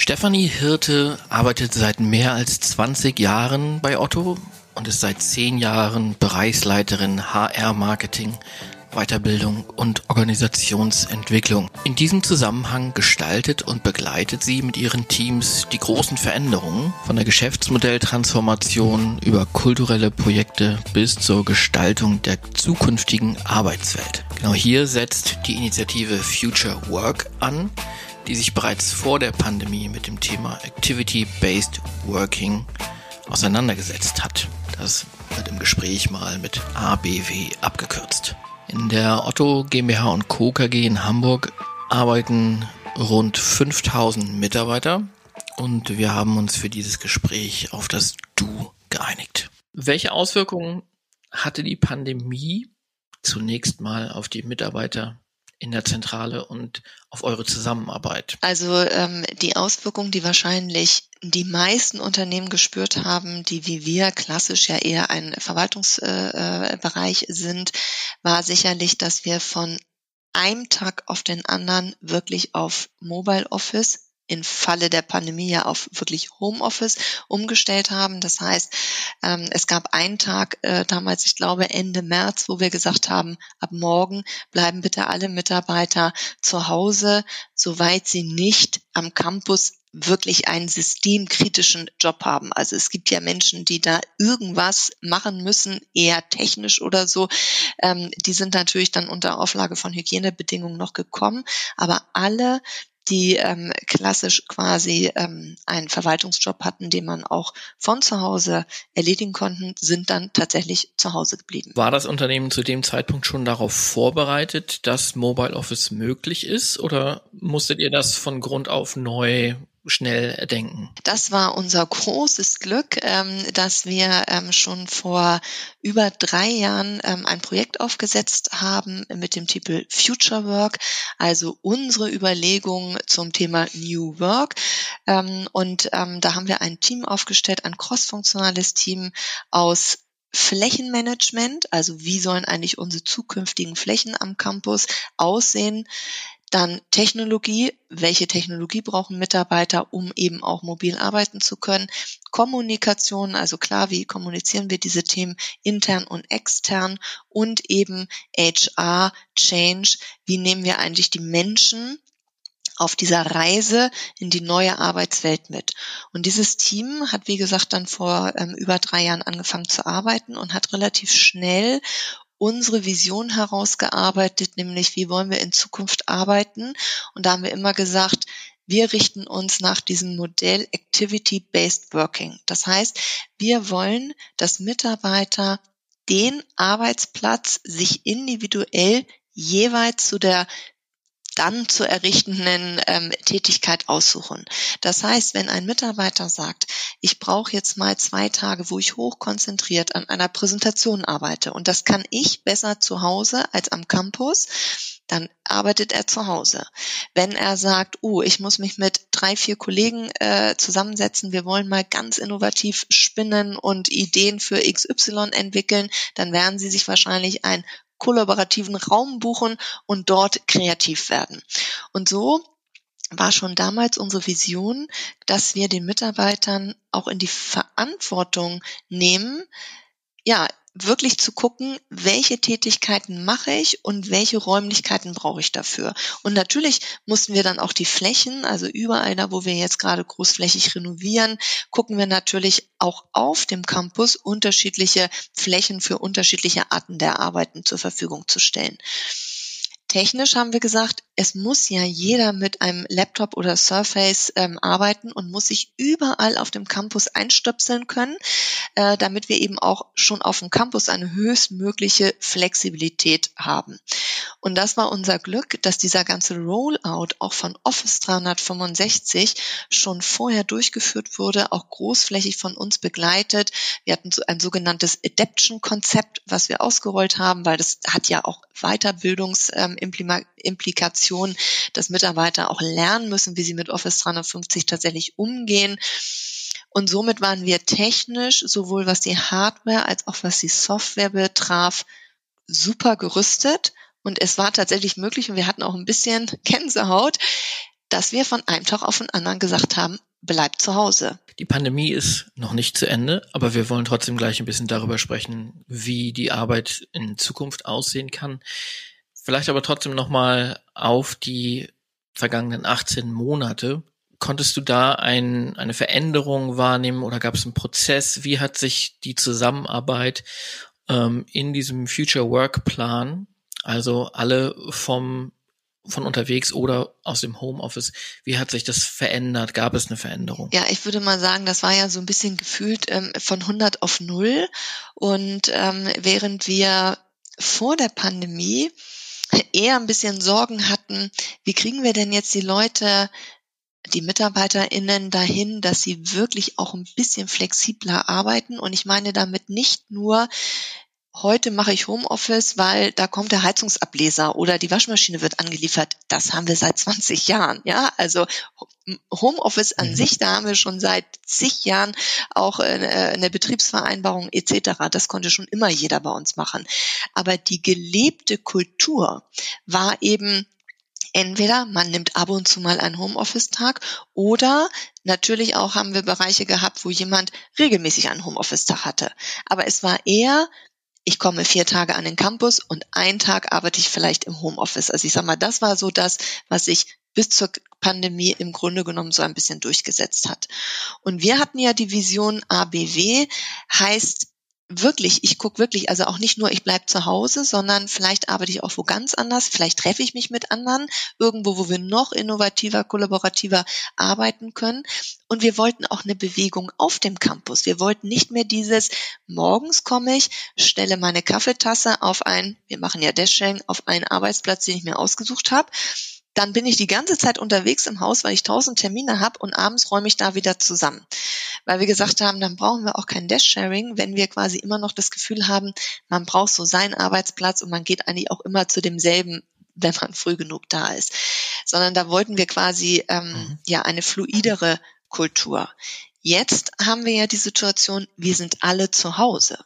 Stefanie Hirte arbeitet seit mehr als 20 Jahren bei Otto und ist seit 10 Jahren Bereichsleiterin HR Marketing, Weiterbildung und Organisationsentwicklung. In diesem Zusammenhang gestaltet und begleitet sie mit ihren Teams die großen Veränderungen von der Geschäftsmodelltransformation über kulturelle Projekte bis zur Gestaltung der zukünftigen Arbeitswelt. Genau hier setzt die Initiative Future Work an, die sich bereits vor der Pandemie mit dem Thema Activity-Based Working auseinandergesetzt hat. Das wird im Gespräch mal mit ABW abgekürzt. In der Otto GmbH und Co. KG in Hamburg arbeiten rund 5000 Mitarbeiter und wir haben uns für dieses Gespräch auf das Du geeinigt. Welche Auswirkungen hatte die Pandemie zunächst mal auf die Mitarbeiter in der Zentrale und auf eure Zusammenarbeit? Also ähm, die Auswirkungen, die wahrscheinlich die meisten Unternehmen gespürt haben, die wie wir klassisch ja eher ein Verwaltungsbereich äh, sind, war sicherlich, dass wir von einem Tag auf den anderen wirklich auf Mobile Office im Falle der Pandemie ja auf wirklich Homeoffice umgestellt haben. Das heißt, ähm, es gab einen Tag äh, damals, ich glaube Ende März, wo wir gesagt haben, ab morgen bleiben bitte alle Mitarbeiter zu Hause, soweit sie nicht am Campus wirklich einen systemkritischen Job haben. Also es gibt ja Menschen, die da irgendwas machen müssen, eher technisch oder so. Ähm, die sind natürlich dann unter Auflage von Hygienebedingungen noch gekommen. Aber alle, die ähm, klassisch quasi ähm, einen Verwaltungsjob hatten, den man auch von zu Hause erledigen konnten, sind dann tatsächlich zu Hause geblieben. War das Unternehmen zu dem Zeitpunkt schon darauf vorbereitet, dass Mobile Office möglich ist oder musstet ihr das von Grund auf neu schnell denken. Das war unser großes Glück, ähm, dass wir ähm, schon vor über drei Jahren ähm, ein Projekt aufgesetzt haben mit dem Titel Future Work, also unsere Überlegungen zum Thema New Work. Und da haben wir ein Team aufgestellt, ein crossfunktionales Team aus Flächenmanagement, also wie sollen eigentlich unsere zukünftigen Flächen am Campus aussehen, dann Technologie. Welche Technologie brauchen Mitarbeiter, um eben auch mobil arbeiten zu können? Kommunikation, also klar, wie kommunizieren wir diese Themen intern und extern? Und eben HR, Change. Wie nehmen wir eigentlich die Menschen auf dieser Reise in die neue Arbeitswelt mit. Und dieses Team hat, wie gesagt, dann vor ähm, über drei Jahren angefangen zu arbeiten und hat relativ schnell unsere Vision herausgearbeitet, nämlich wie wollen wir in Zukunft arbeiten. Und da haben wir immer gesagt, wir richten uns nach diesem Modell Activity-Based Working. Das heißt, wir wollen, dass Mitarbeiter den Arbeitsplatz sich individuell jeweils zu der dann zu errichtenden ähm, Tätigkeit aussuchen. Das heißt, wenn ein Mitarbeiter sagt, ich brauche jetzt mal zwei Tage, wo ich hochkonzentriert an einer Präsentation arbeite und das kann ich besser zu Hause als am Campus, dann arbeitet er zu Hause. Wenn er sagt, oh, ich muss mich mit drei, vier Kollegen äh, zusammensetzen, wir wollen mal ganz innovativ spinnen und Ideen für XY entwickeln, dann werden sie sich wahrscheinlich ein kollaborativen Raum buchen und dort kreativ werden. Und so war schon damals unsere Vision, dass wir den Mitarbeitern auch in die Verantwortung nehmen, ja, wirklich zu gucken, welche Tätigkeiten mache ich und welche Räumlichkeiten brauche ich dafür. Und natürlich mussten wir dann auch die Flächen, also überall da, wo wir jetzt gerade großflächig renovieren, gucken wir natürlich auch auf dem Campus unterschiedliche Flächen für unterschiedliche Arten der Arbeiten zur Verfügung zu stellen. Technisch haben wir gesagt, es muss ja jeder mit einem Laptop oder Surface ähm, arbeiten und muss sich überall auf dem Campus einstöpseln können, äh, damit wir eben auch schon auf dem Campus eine höchstmögliche Flexibilität haben. Und das war unser Glück, dass dieser ganze Rollout auch von Office 365 schon vorher durchgeführt wurde, auch großflächig von uns begleitet. Wir hatten so ein sogenanntes Adaption-Konzept, was wir ausgerollt haben, weil das hat ja auch Weiterbildungs- ähm, Implikation, dass Mitarbeiter auch lernen müssen, wie sie mit Office 350 tatsächlich umgehen. Und somit waren wir technisch, sowohl was die Hardware als auch was die Software betraf, super gerüstet. Und es war tatsächlich möglich, und wir hatten auch ein bisschen Gänsehaut, dass wir von einem Tag auf den anderen gesagt haben, bleibt zu Hause. Die Pandemie ist noch nicht zu Ende, aber wir wollen trotzdem gleich ein bisschen darüber sprechen, wie die Arbeit in Zukunft aussehen kann. Vielleicht aber trotzdem nochmal auf die vergangenen 18 Monate. Konntest du da ein, eine Veränderung wahrnehmen oder gab es einen Prozess? Wie hat sich die Zusammenarbeit ähm, in diesem Future Work Plan, also alle vom von unterwegs oder aus dem Homeoffice. Wie hat sich das verändert? Gab es eine Veränderung? Ja, ich würde mal sagen, das war ja so ein bisschen gefühlt ähm, von 100 auf 0. Und ähm, während wir vor der Pandemie eher ein bisschen Sorgen hatten, wie kriegen wir denn jetzt die Leute die MitarbeiterInnen dahin, dass sie wirklich auch ein bisschen flexibler arbeiten. Und ich meine damit nicht nur heute mache ich Homeoffice, weil da kommt der Heizungsableser oder die Waschmaschine wird angeliefert. Das haben wir seit 20 Jahren, ja. Also Homeoffice an mhm. sich, da haben wir schon seit zig Jahren auch eine Betriebsvereinbarung etc. Das konnte schon immer jeder bei uns machen. Aber die gelebte Kultur war eben Entweder man nimmt ab und zu mal einen Homeoffice-Tag oder natürlich auch haben wir Bereiche gehabt, wo jemand regelmäßig einen Homeoffice-Tag hatte. Aber es war eher ich komme vier Tage an den Campus und einen Tag arbeite ich vielleicht im Homeoffice. Also ich sag mal, das war so das, was sich bis zur Pandemie im Grunde genommen so ein bisschen durchgesetzt hat. Und wir hatten ja die Vision ABW, heißt wirklich, ich gucke wirklich, also auch nicht nur, ich bleib zu Hause, sondern vielleicht arbeite ich auch wo ganz anders, vielleicht treffe ich mich mit anderen, irgendwo, wo wir noch innovativer, kollaborativer arbeiten können. Und wir wollten auch eine Bewegung auf dem Campus. Wir wollten nicht mehr dieses, morgens komme ich, stelle meine Kaffeetasse auf ein, wir machen ja Dashing, auf einen Arbeitsplatz, den ich mir ausgesucht habe dann bin ich die ganze Zeit unterwegs im Haus, weil ich tausend Termine habe und abends räume ich da wieder zusammen. Weil wir gesagt haben, dann brauchen wir auch kein Desk-Sharing, wenn wir quasi immer noch das Gefühl haben, man braucht so seinen Arbeitsplatz und man geht eigentlich auch immer zu demselben wenn man früh genug da ist, sondern da wollten wir quasi ähm, mhm. ja eine fluidere Kultur. Jetzt haben wir ja die Situation, wir sind alle zu Hause.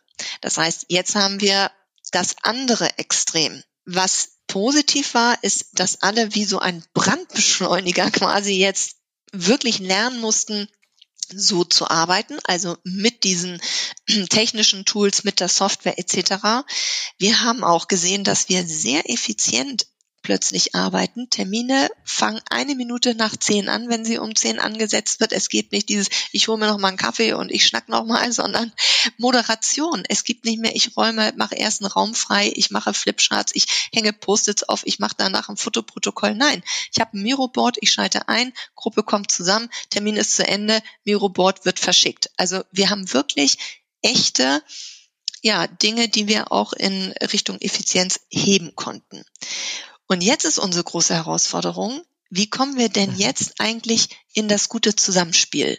Das heißt, jetzt haben wir das andere Extrem. Was positiv war, ist, dass alle wie so ein Brandbeschleuniger quasi jetzt wirklich lernen mussten, so zu arbeiten, also mit diesen technischen Tools, mit der Software etc. Wir haben auch gesehen, dass wir sehr effizient plötzlich arbeiten. Termine fangen eine Minute nach zehn an, wenn sie um zehn angesetzt wird. Es geht nicht dieses, ich hole mir noch mal einen Kaffee und ich schnack noch mal, sondern Moderation. Es gibt nicht mehr, ich räume, mache erst einen Raum frei, ich mache Flipcharts, ich hänge Post-its auf, ich mache danach ein Fotoprotokoll. Nein, ich habe ein Miroboard, ich schalte ein, Gruppe kommt zusammen, Termin ist zu Ende, Miroboard wird verschickt. Also wir haben wirklich echte ja, Dinge, die wir auch in Richtung Effizienz heben konnten. Und jetzt ist unsere große Herausforderung, wie kommen wir denn jetzt eigentlich in das gute Zusammenspiel?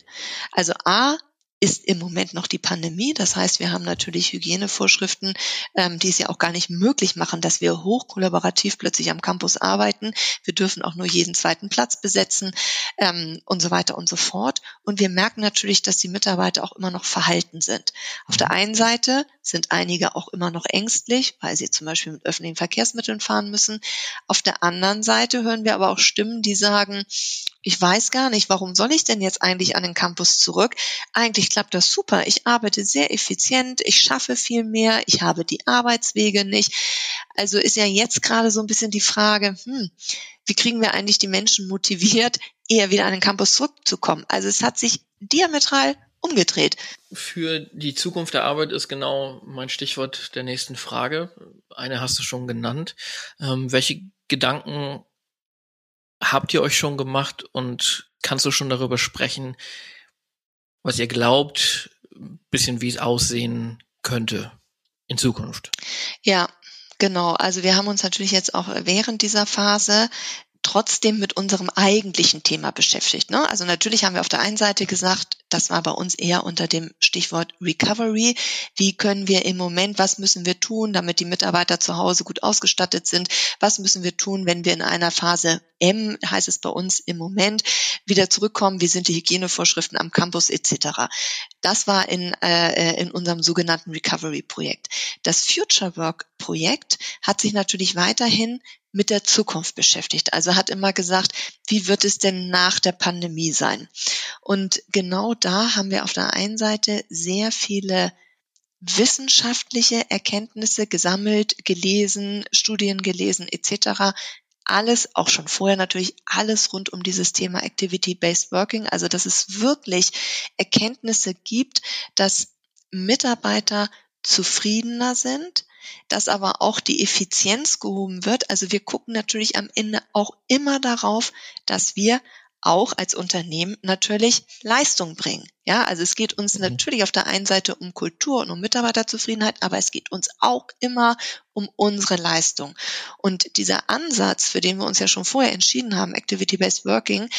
Also A, ist im Moment noch die Pandemie. Das heißt, wir haben natürlich Hygienevorschriften, ähm, die es ja auch gar nicht möglich machen, dass wir hochkollaborativ plötzlich am Campus arbeiten. Wir dürfen auch nur jeden zweiten Platz besetzen ähm, und so weiter und so fort. Und wir merken natürlich, dass die Mitarbeiter auch immer noch verhalten sind. Auf der einen Seite sind einige auch immer noch ängstlich, weil sie zum Beispiel mit öffentlichen Verkehrsmitteln fahren müssen. Auf der anderen Seite hören wir aber auch Stimmen, die sagen, ich weiß gar nicht, warum soll ich denn jetzt eigentlich an den Campus zurück? Eigentlich klappt das super. Ich arbeite sehr effizient, ich schaffe viel mehr, ich habe die Arbeitswege nicht. Also ist ja jetzt gerade so ein bisschen die Frage, hm, wie kriegen wir eigentlich die Menschen motiviert, eher wieder an den Campus zurückzukommen? Also es hat sich diametral umgedreht. Für die Zukunft der Arbeit ist genau mein Stichwort der nächsten Frage. Eine hast du schon genannt. Ähm, welche Gedanken habt ihr euch schon gemacht und kannst du schon darüber sprechen, was ihr glaubt, bisschen wie es aussehen könnte in Zukunft? Ja, genau. Also wir haben uns natürlich jetzt auch während dieser Phase trotzdem mit unserem eigentlichen Thema beschäftigt. Ne? Also natürlich haben wir auf der einen Seite gesagt, das war bei uns eher unter dem Stichwort Recovery. Wie können wir im Moment, was müssen wir tun, damit die Mitarbeiter zu Hause gut ausgestattet sind? Was müssen wir tun, wenn wir in einer Phase M, heißt es bei uns im Moment, wieder zurückkommen? Wie sind die Hygienevorschriften am Campus etc.? Das war in, äh, in unserem sogenannten Recovery-Projekt. Das Future Work-Projekt hat sich natürlich weiterhin mit der Zukunft beschäftigt. Also hat immer gesagt, wie wird es denn nach der Pandemie sein? Und genau da haben wir auf der einen Seite sehr viele wissenschaftliche Erkenntnisse gesammelt, gelesen, Studien gelesen etc. Alles, auch schon vorher natürlich, alles rund um dieses Thema Activity-Based Working. Also, dass es wirklich Erkenntnisse gibt, dass Mitarbeiter zufriedener sind, dass aber auch die Effizienz gehoben wird. Also wir gucken natürlich am Ende auch immer darauf, dass wir auch als Unternehmen natürlich Leistung bringen. Ja, also es geht uns mhm. natürlich auf der einen Seite um Kultur und um Mitarbeiterzufriedenheit, aber es geht uns auch immer um unsere Leistung. Und dieser Ansatz, für den wir uns ja schon vorher entschieden haben, Activity-Based Working,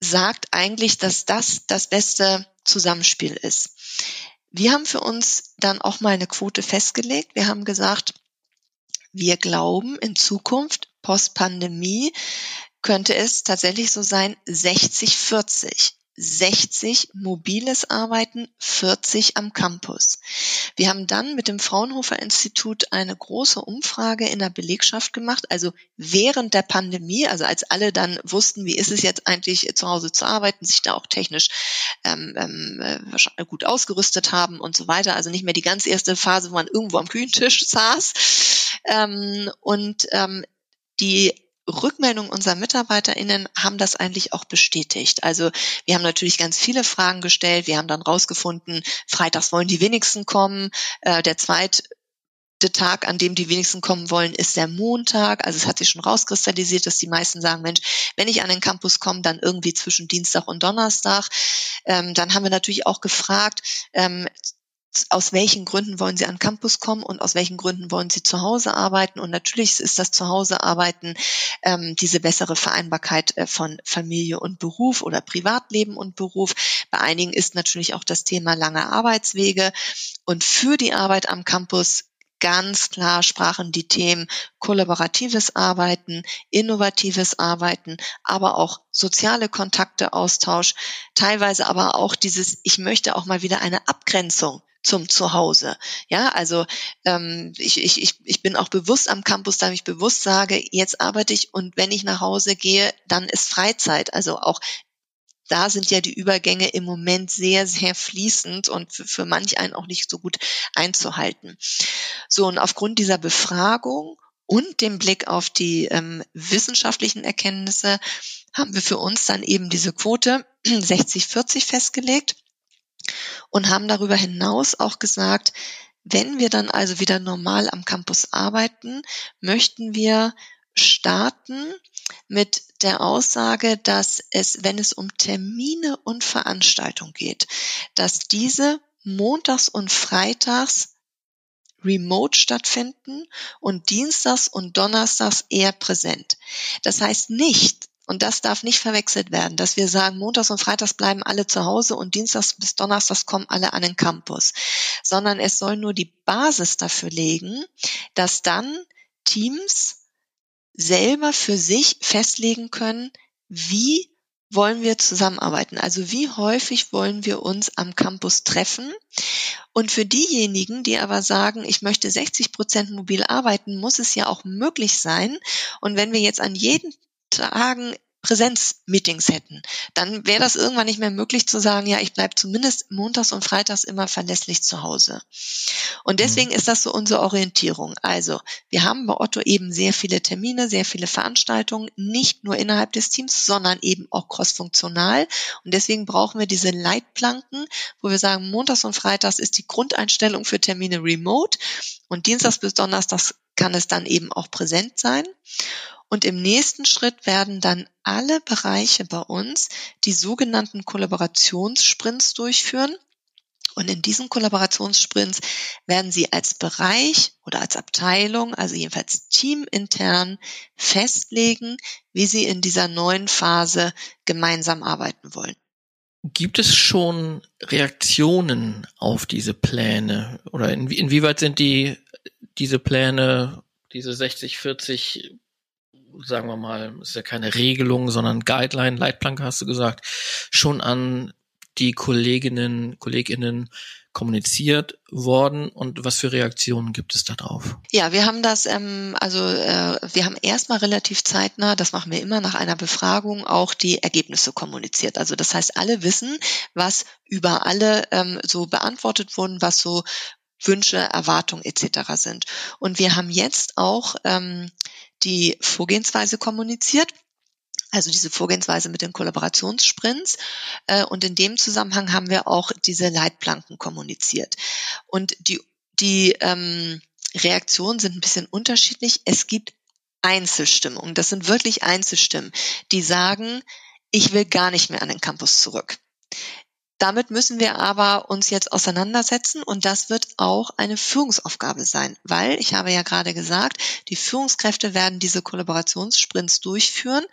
sagt eigentlich, dass das das beste Zusammenspiel ist. Wir haben für uns dann auch mal eine Quote festgelegt. Wir haben gesagt, wir glauben in Zukunft, Post-Pandemie, könnte es tatsächlich so sein, 60-40. 60 mobiles Arbeiten, 40 am Campus. Wir haben dann mit dem Fraunhofer Institut eine große Umfrage in der Belegschaft gemacht, also während der Pandemie, also als alle dann wussten, wie ist es jetzt eigentlich zu Hause zu arbeiten, sich da auch technisch ähm, ähm, äh, gut ausgerüstet haben und so weiter. Also nicht mehr die ganz erste Phase, wo man irgendwo am Küchentisch saß. Ähm, und ähm, die Rückmeldungen unserer MitarbeiterInnen haben das eigentlich auch bestätigt. Also wir haben natürlich ganz viele Fragen gestellt. Wir haben dann rausgefunden, freitags wollen die wenigsten kommen. Äh, der zweite Tag, an dem die wenigsten kommen wollen, ist der Montag. Also es hat sich schon rauskristallisiert, dass die meisten sagen, Mensch, wenn ich an den Campus komme, dann irgendwie zwischen Dienstag und Donnerstag. Ähm, dann haben wir natürlich auch gefragt, ähm, aus welchen Gründen wollen Sie an Campus kommen und aus welchen Gründen wollen Sie zu Hause arbeiten. Und natürlich ist das Zuhause-Arbeiten ähm, diese bessere Vereinbarkeit äh, von Familie und Beruf oder Privatleben und Beruf. Bei einigen ist natürlich auch das Thema lange Arbeitswege. Und für die Arbeit am Campus ganz klar sprachen die Themen kollaboratives Arbeiten, innovatives Arbeiten, aber auch soziale Kontakte, Austausch, teilweise aber auch dieses, ich möchte auch mal wieder eine Abgrenzung zum Zuhause. Ja, also ähm, ich, ich, ich, ich bin auch bewusst am Campus, da ich bewusst sage, jetzt arbeite ich und wenn ich nach Hause gehe, dann ist Freizeit. Also auch da sind ja die Übergänge im Moment sehr, sehr fließend und für, für manch einen auch nicht so gut einzuhalten. So, und aufgrund dieser Befragung und dem Blick auf die ähm, wissenschaftlichen Erkenntnisse haben wir für uns dann eben diese Quote 60-40 festgelegt und haben darüber hinaus auch gesagt, wenn wir dann also wieder normal am Campus arbeiten, möchten wir starten mit der Aussage, dass es, wenn es um Termine und Veranstaltungen geht, dass diese montags und freitags remote stattfinden und dienstags und donnerstags eher präsent. Das heißt nicht, und das darf nicht verwechselt werden, dass wir sagen, montags und freitags bleiben alle zu Hause und dienstags bis donnerstags kommen alle an den Campus, sondern es soll nur die Basis dafür legen, dass dann Teams selber für sich festlegen können, wie wollen wir zusammenarbeiten? Also wie häufig wollen wir uns am Campus treffen? Und für diejenigen, die aber sagen, ich möchte 60 Prozent mobil arbeiten, muss es ja auch möglich sein. Und wenn wir jetzt an jeden Tagen Präsenzmeetings hätten, dann wäre das irgendwann nicht mehr möglich zu sagen, ja, ich bleibe zumindest montags und freitags immer verlässlich zu Hause. Und deswegen mhm. ist das so unsere Orientierung. Also, wir haben bei Otto eben sehr viele Termine, sehr viele Veranstaltungen, nicht nur innerhalb des Teams, sondern eben auch crossfunktional. Und deswegen brauchen wir diese Leitplanken, wo wir sagen, montags und freitags ist die Grundeinstellung für Termine remote und dienstags bis donnerstags kann es dann eben auch präsent sein. Und im nächsten Schritt werden dann alle Bereiche bei uns die sogenannten Kollaborationssprints durchführen. Und in diesen Kollaborationssprints werden Sie als Bereich oder als Abteilung, also jedenfalls teamintern, festlegen, wie Sie in dieser neuen Phase gemeinsam arbeiten wollen. Gibt es schon Reaktionen auf diese Pläne oder inwie inwieweit sind die diese Pläne, diese 60, 40 sagen wir mal, ist ja keine Regelung, sondern Guideline, Leitplanke hast du gesagt, schon an die Kolleginnen, Kolleginnen kommuniziert worden und was für Reaktionen gibt es darauf? Ja, wir haben das, ähm, also äh, wir haben erstmal relativ zeitnah, das machen wir immer nach einer Befragung, auch die Ergebnisse kommuniziert. Also das heißt, alle wissen, was über alle ähm, so beantwortet wurden, was so Wünsche, Erwartungen etc. sind. Und wir haben jetzt auch ähm, die Vorgehensweise kommuniziert also diese Vorgehensweise mit den Kollaborationssprints. Äh, und in dem Zusammenhang haben wir auch diese Leitplanken kommuniziert. Und die, die ähm, Reaktionen sind ein bisschen unterschiedlich. Es gibt Einzelstimmen. Das sind wirklich Einzelstimmen, die sagen, ich will gar nicht mehr an den Campus zurück. Damit müssen wir aber uns jetzt auseinandersetzen und das wird auch eine Führungsaufgabe sein, weil ich habe ja gerade gesagt, die Führungskräfte werden diese Kollaborationssprints durchführen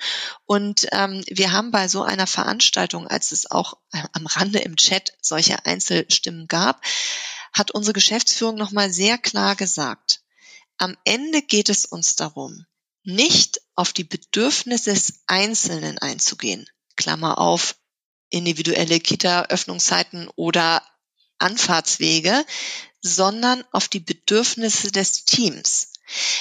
und ähm, wir haben bei so einer Veranstaltung, als es auch äh, am Rande im Chat solche Einzelstimmen gab, hat unsere Geschäftsführung nochmal sehr klar gesagt, am Ende geht es uns darum, nicht auf die Bedürfnisse des Einzelnen einzugehen. Klammer auf, individuelle Kita-Öffnungszeiten oder Anfahrtswege, sondern auf die Bedürfnisse des Teams.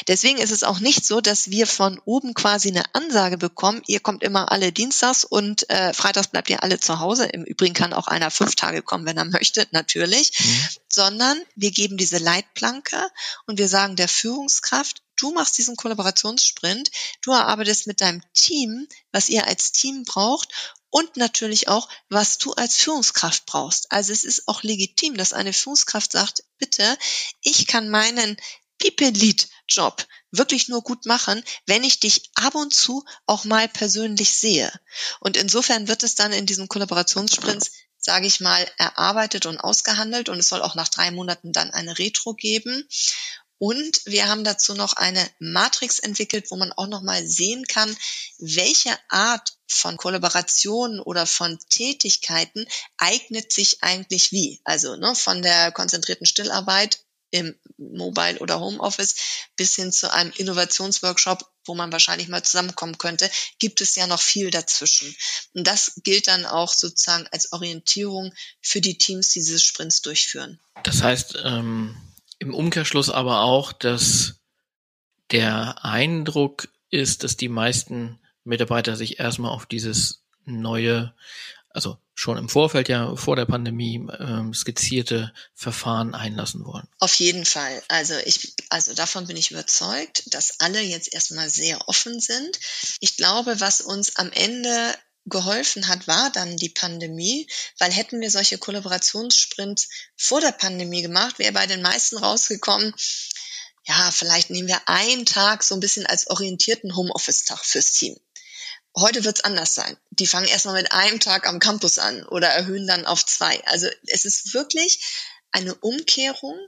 Deswegen ist es auch nicht so, dass wir von oben quasi eine Ansage bekommen, ihr kommt immer alle Dienstags und äh, Freitags bleibt ihr alle zu Hause. Im Übrigen kann auch einer fünf Tage kommen, wenn er möchte, natürlich. Mhm. Sondern wir geben diese Leitplanke und wir sagen der Führungskraft, du machst diesen Kollaborationssprint, du erarbeitest mit deinem Team, was ihr als Team braucht und natürlich auch, was du als Führungskraft brauchst. Also es ist auch legitim, dass eine Führungskraft sagt, bitte, ich kann meinen People-Lead-Job wirklich nur gut machen, wenn ich dich ab und zu auch mal persönlich sehe. Und insofern wird es dann in diesem Kollaborationssprints sage ich mal, erarbeitet und ausgehandelt und es soll auch nach drei Monaten dann eine Retro geben. Und wir haben dazu noch eine Matrix entwickelt, wo man auch nochmal sehen kann, welche Art von Kollaborationen oder von Tätigkeiten eignet sich eigentlich wie. Also ne, von der konzentrierten Stillarbeit im Mobile oder Homeoffice bis hin zu einem Innovationsworkshop, wo man wahrscheinlich mal zusammenkommen könnte, gibt es ja noch viel dazwischen. Und das gilt dann auch sozusagen als Orientierung für die Teams, die diese Sprints durchführen. Das heißt, ähm, im Umkehrschluss aber auch, dass der Eindruck ist, dass die meisten Mitarbeiter sich erstmal auf dieses neue, also schon im Vorfeld ja vor der Pandemie ähm, skizzierte Verfahren einlassen wollen. Auf jeden Fall. Also ich, also davon bin ich überzeugt, dass alle jetzt erstmal sehr offen sind. Ich glaube, was uns am Ende geholfen hat, war dann die Pandemie, weil hätten wir solche Kollaborationssprints vor der Pandemie gemacht, wäre bei den meisten rausgekommen, ja, vielleicht nehmen wir einen Tag so ein bisschen als orientierten Homeoffice-Tag fürs Team. Heute wird's anders sein. Die fangen erstmal mit einem Tag am Campus an oder erhöhen dann auf zwei. Also es ist wirklich eine Umkehrung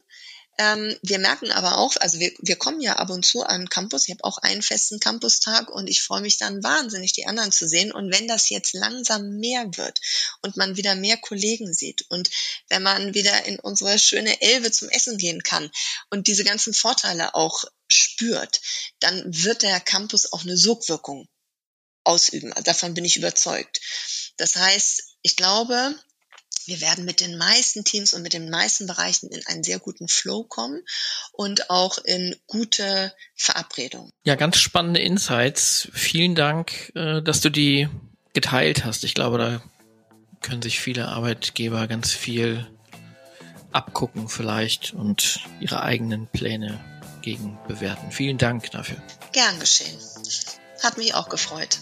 ähm, wir merken aber auch, also wir, wir kommen ja ab und zu an Campus. Ich habe auch einen festen Campustag und ich freue mich dann wahnsinnig, die anderen zu sehen. Und wenn das jetzt langsam mehr wird und man wieder mehr Kollegen sieht und wenn man wieder in unsere schöne Elbe zum Essen gehen kann und diese ganzen Vorteile auch spürt, dann wird der Campus auch eine Sogwirkung ausüben. Davon bin ich überzeugt. Das heißt, ich glaube, wir werden mit den meisten Teams und mit den meisten Bereichen in einen sehr guten Flow kommen und auch in gute Verabredungen. Ja, ganz spannende Insights. Vielen Dank, äh, dass du die geteilt hast. Ich glaube, da können sich viele Arbeitgeber ganz viel abgucken vielleicht und ihre eigenen Pläne gegen bewerten. Vielen Dank dafür. Gern geschehen. Hat mich auch gefreut.